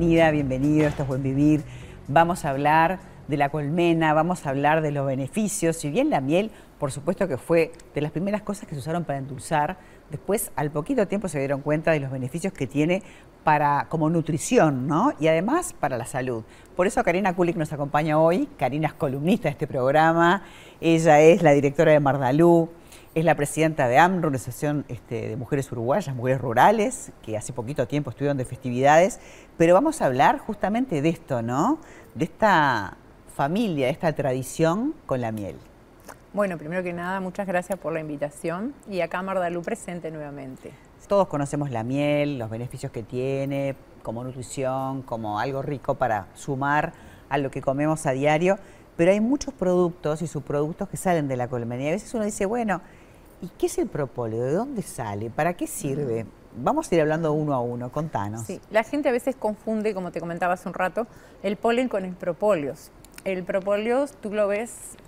bienvenida, bienvenido, esto es Buen Vivir. Vamos a hablar de la colmena, vamos a hablar de los beneficios. Si bien la miel, por supuesto que fue de las primeras cosas que se usaron para endulzar, después al poquito tiempo se dieron cuenta de los beneficios que tiene para como nutrición, ¿no? Y además para la salud. Por eso Karina Kulik nos acompaña hoy. Karina es columnista de este programa. Ella es la directora de Mardalú, es la presidenta de AMRO, Organización este, de Mujeres Uruguayas, Mujeres Rurales, que hace poquito tiempo estuvieron de festividades. Pero vamos a hablar justamente de esto, ¿no? De esta familia, de esta tradición con la miel. Bueno, primero que nada, muchas gracias por la invitación y acá Mardalú presente nuevamente. Todos conocemos la miel, los beneficios que tiene como nutrición, como algo rico para sumar a lo que comemos a diario, pero hay muchos productos y subproductos que salen de la colmena y a veces uno dice, bueno, ¿y qué es el propóleo? ¿De dónde sale? ¿Para qué sirve? Vamos a ir hablando uno a uno, contanos. Sí, la gente a veces confunde, como te comentaba hace un rato, el polen con el propóleo. El propóleo, tú lo ves,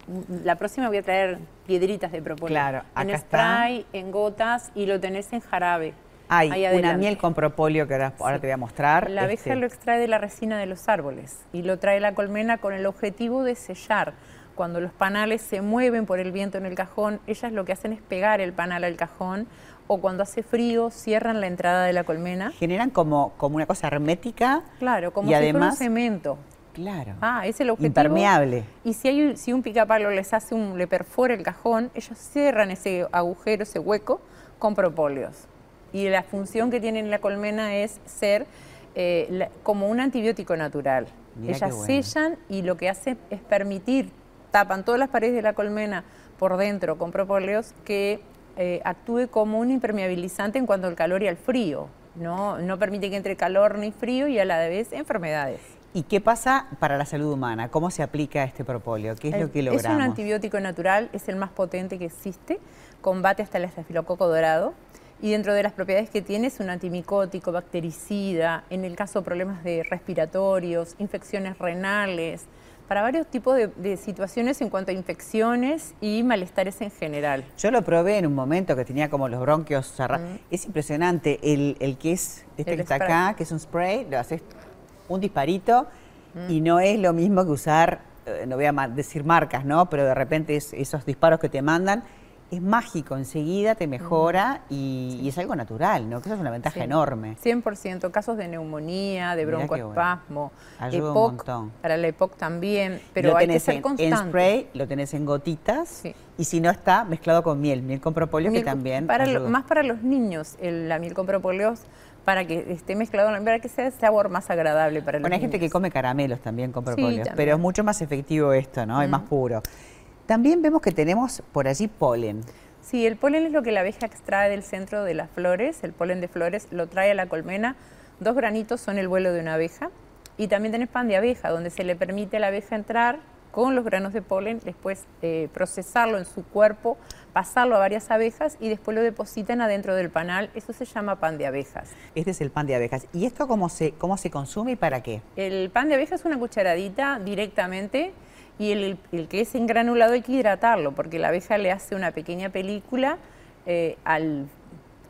la próxima voy a traer piedritas de propóleo. Claro, acá En spray, en gotas y lo tenés en jarabe. Hay ahí una miel con propóleo que ahora, te voy a mostrar. La abeja Este, lo extrae de la resina de los árboles y lo trae la colmena con el objetivo de sellar. Cuando los panales se mueven por el viento en el cajón, ellas lo que hacen es pegar el panal al cajón o cuando hace frío cierran la entrada de la colmena. Generan como, como una cosa hermética. Claro, como y si fuera además, un cemento. Claro. Ah, es el objetivo. Impermeable. Y si, hay, un- si un picapalo les hace un, le perfora el cajón, ellos cierran ese agujero, ese hueco, con propóleos. Y la función que tiene la colmena es ser eh, la- como un antibiótico natural. Mirá ellas bueno. sellan y lo que hacen es permitir, tapan todas las paredes de la colmena por dentro con propóleos que eh, actúe como un impermeabilizante en cuanto al calor y al frío. No, no permite que entre calor ni frío y a la vez enfermedades. ¿Y qué pasa para la salud humana? ¿Cómo se aplica este propóleo? ¿Qué es lo que Es logramos? un antibiótico natural, es el más potente que existe, combate hasta el estafilococo dorado y dentro de las propiedades que tiene es un antimicótico, bactericida, en el caso de problemas de respiratorios, infecciones renales, para varios tipos de, de situaciones en cuanto a infecciones y malestares en general. Yo lo probé en un momento que tenía como los bronquios cerrados. Es impresionante. El, el que es, este El que está spray. acá, que es un spray, lo haces un disparito y no es lo mismo que usar, eh, no voy a decir marcas, ¿no? Pero de repente es- esos disparos que te mandan, es mágico, enseguida te mejora y, y es algo natural, ¿no? Que eso es una ventaja Sí. enorme. 100%, casos de neumonía, de broncoespasmo, Ayuda un montón. para la EPOC también, pero lo hay que ser en, en constante. spray, lo tenés en gotitas Sí. y si no está mezclado con miel, miel con propóleo Miel que también para lo- más para los niños el- la miel con propóleos para que esté mezclado para que sea sabor más agradable para los Bueno, hay gente que come caramelos también con propóleo, pero es mucho más efectivo esto, ¿no? Es más puro. También vemos que tenemos por allí polen. Sí, el polen es lo que la abeja extrae del centro de las flores, el polen de flores lo trae a la colmena. Dos granitos son el vuelo de una abeja y también tenés pan de abeja, donde se le permite a la abeja entrar con los granos de polen, después eh, procesarlo en su cuerpo, pasarlo a varias abejas y después lo depositan adentro del panal. Eso se llama pan de abejas. Este es el pan de abejas. ¿Y esto cómo se, cómo se consume y para qué? El pan de abeja es una cucharadita directamente y el, el que es engranulado hay que hidratarlo porque la abeja le hace una pequeña película eh, al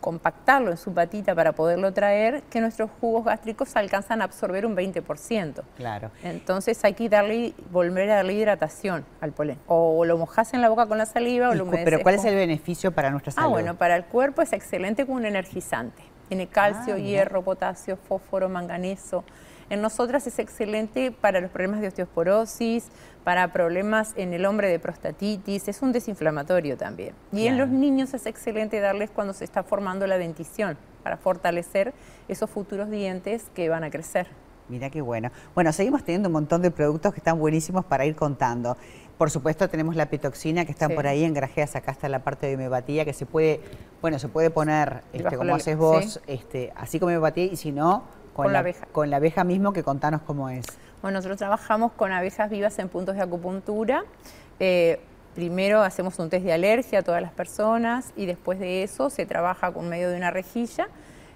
compactarlo en su patita para poderlo traer que nuestros jugos gástricos alcanzan a absorber un 20%. Claro. Entonces hay que darle, volver a darle hidratación al polen. O lo mojas en la boca con la saliva o lo humedeces pero ¿cuál es el beneficio para nuestra salud? Ah, bueno, para el cuerpo es excelente como un energizante. Tiene calcio, Ah, hierro, potasio, fósforo, manganeso. En nosotras es excelente para los problemas de osteoporosis, para problemas en el hombre de prostatitis, es un desinflamatorio también. Y en los niños es excelente darles cuando se está formando la dentición, para fortalecer esos futuros dientes que van a crecer. Mira qué bueno. Bueno, seguimos teniendo un montón de productos que están buenísimos para ir contando. Por supuesto tenemos la pitoxina que están Sí. por ahí en grajeas, acá está la parte de homeopatía que se puede, bueno, se puede poner este, como la- haces vos, sí. este, así como homeopatía y si no, con, Con la abeja. Con la abeja mismo que contanos cómo es. Bueno, nosotros trabajamos con abejas vivas en puntos de acupuntura. Eh, primero hacemos un test de alergia a todas las personas y después de eso se trabaja con medio de una rejilla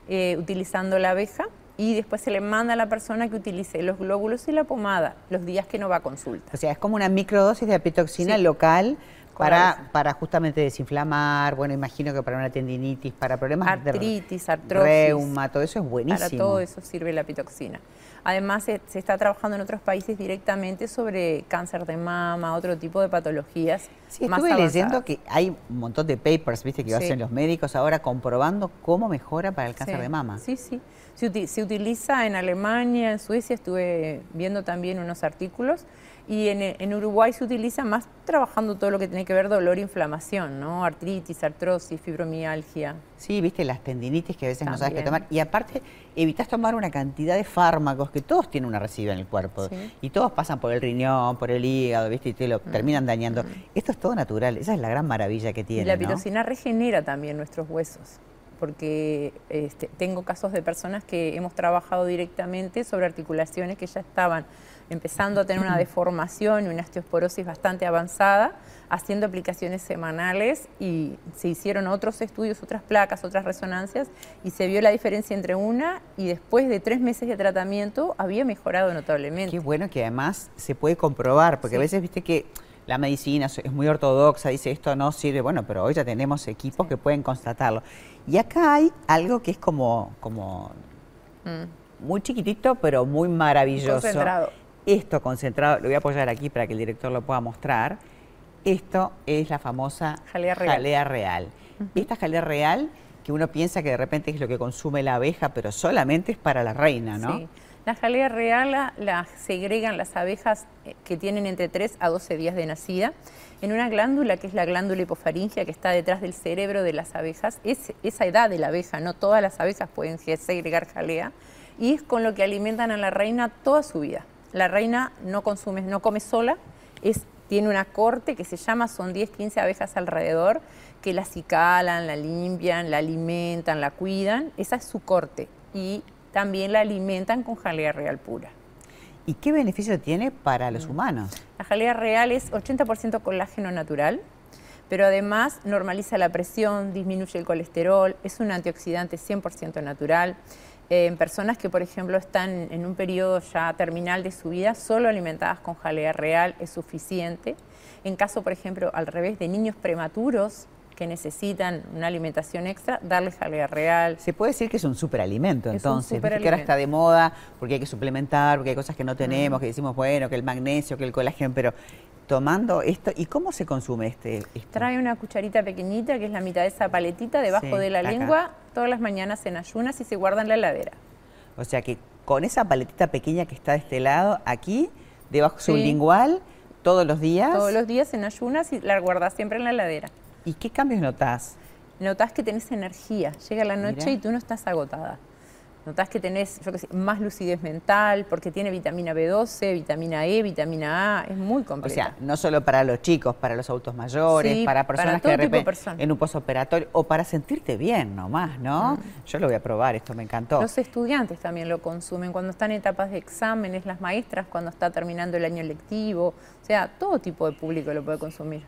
eh, utilizando la abeja y después se le manda a la persona que utilice los glóbulos y la pomada los días que no va a consulta. O sea, es como una microdosis de apitoxina Sí. local Para, para justamente desinflamar, bueno, imagino que para una tendinitis, para problemas artritis, de artrosis, reuma, todo eso es buenísimo. Para todo eso sirve la pitoxina. Además, se, está trabajando en otros países directamente sobre cáncer de mama, otro tipo de patologías. Sí, estuve leyendo que hay un montón de papers, viste, que hacen los médicos ahora comprobando cómo mejora para el cáncer de mama. Sí, sí. Se, utiliza en Alemania, en Suecia, estuve viendo también unos artículos. Y en, Uruguay se utiliza más trabajando todo lo que tiene que ver dolor e inflamación, ¿no? Artritis, artrosis, fibromialgia. Sí, viste, las tendinitis que a veces no sabes qué tomar. Y aparte, evitas tomar una cantidad de fármacos que todos tienen una residuo en el cuerpo. Y todos pasan por el riñón, por el hígado, viste, y te lo mm. terminan dañando. Mm. Esto es todo natural, esa es la gran maravilla que tiene. Y la pitocina regenera también nuestros huesos porque este, tengo casos de personas que hemos trabajado directamente sobre articulaciones que ya estaban empezando a tener una deformación y una osteoporosis bastante avanzada, haciendo aplicaciones semanales y se hicieron otros estudios, otras placas, otras resonancias y se vio la diferencia entre una y después de tres meses de tratamiento había mejorado notablemente. Qué bueno que además se puede comprobar, porque a veces viste que la medicina es muy ortodoxa, dice esto no sirve, bueno, pero hoy ya tenemos equipos que pueden constatarlo. Y acá hay algo que es como, como mm. muy chiquitito, pero muy maravilloso. Concentrado esto concentrado, lo voy a apoyar aquí para que el director lo pueda mostrar. Esto es la famosa jalea real. Esta jalea real, que uno piensa que de repente es lo que consume la abeja, pero solamente es para la reina, ¿no? Sí. La jalea real la, segregan las abejas eh, que tienen entre 3 a 12 días de nacida en una glándula que es la glándula hipofaringia que está detrás del cerebro de las abejas. Es esa edad de la abeja, no todas las abejas pueden segregar jalea y es con lo que alimentan a la reina toda su vida. La reina no consume, no come sola, tiene una corte que se llama, son 10, 15 abejas alrededor, que la acicalan, la limpian, la alimentan, la cuidan. Esa es su corte. Y también la alimentan con jalea real pura. ¿Y qué beneficio tiene para los mm. humanos? La jalea real es 80% colágeno natural, pero además normaliza la presión, disminuye el colesterol, es un antioxidante 100% natural en personas que, por ejemplo, están en un periodo ya terminal de su vida, solo alimentadas con jalea real es suficiente. En caso, por ejemplo, al revés, de niños prematuros que necesitan una alimentación extra, darles jalea real. Se puede decir que es un superalimento, entonces, que ahora está de moda porque hay que suplementar, porque hay cosas que no tenemos, que decimos, bueno, que el magnesio, que el colágeno, pero tomando esto. ¿Y cómo se consume este? Trae una cucharita pequeñita, que es la mitad de esa paletita, debajo de la lengua, todas las mañanas en ayunas y se guarda en la heladera. O sea que con esa paletita pequeña que está de este lado, aquí, debajo sublingual, todos los días. Todos los días en ayunas y la guardas siempre en la heladera. ¿Y qué cambios notas? Notas que tenés energía. Llega la noche y tú no estás agotada. Notás que tenés, yo qué sé, más lucidez mental, porque tiene vitamina B12, vitamina E, vitamina A, es muy completo. O sea, no solo para los chicos, para los autos mayores, para personas que de repente en un posoperatorio, o para sentirte bien nomás, ¿no? Mm. Yo lo voy a probar, esto me encantó. Los estudiantes también lo consumen cuando están en etapas de exámenes, las maestras cuando está terminando el año lectivo, o sea, todo tipo de público lo puede consumir.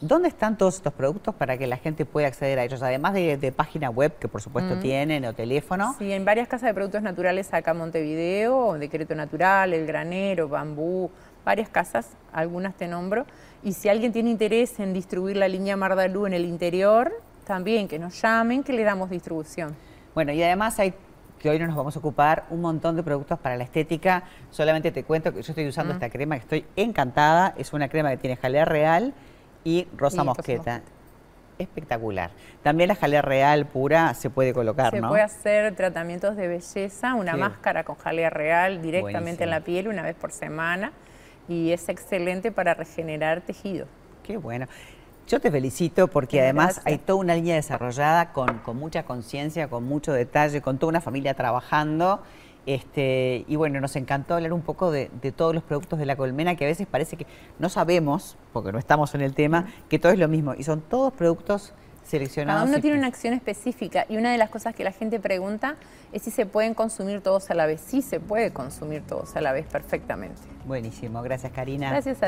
¿Dónde están todos estos productos para que la gente pueda acceder a ellos? Además de, página web, que por supuesto mm. tienen, o teléfono. Sí, en varias casas de productos naturales acá Montevideo, Decreto Natural, El Granero, Bambú, varias casas, algunas te nombro. Y si alguien tiene interés en distribuir la línea Mardalú en el interior, también que nos llamen, que le damos distribución. Bueno, y además hay que hoy no nos vamos a ocupar un montón de productos para la estética. Solamente te cuento que yo estoy usando mm. esta crema que estoy encantada. Es una crema que tiene jalea real, y rosa mosqueta. Espectacular. También la jalea real pura se puede colocar, se ¿no? Se puede hacer tratamientos de belleza, una máscara con jalea real directamente en la piel una vez por semana y es excelente para regenerar tejido. Qué bueno. Yo te felicito porque además hay toda una línea desarrollada con, con mucha conciencia, con mucho detalle, con toda una familia trabajando este, y bueno, nos encantó hablar un poco de, todos los productos de la colmena, que a veces parece que no sabemos, porque no estamos en el tema, que todo es lo mismo. Y son todos productos seleccionados. Cada uno tiene una acción específica y una de las cosas que la gente pregunta es si se pueden consumir todos a la vez. Sí se puede consumir todos a la vez perfectamente. Buenísimo, gracias Karina. Gracias a ti.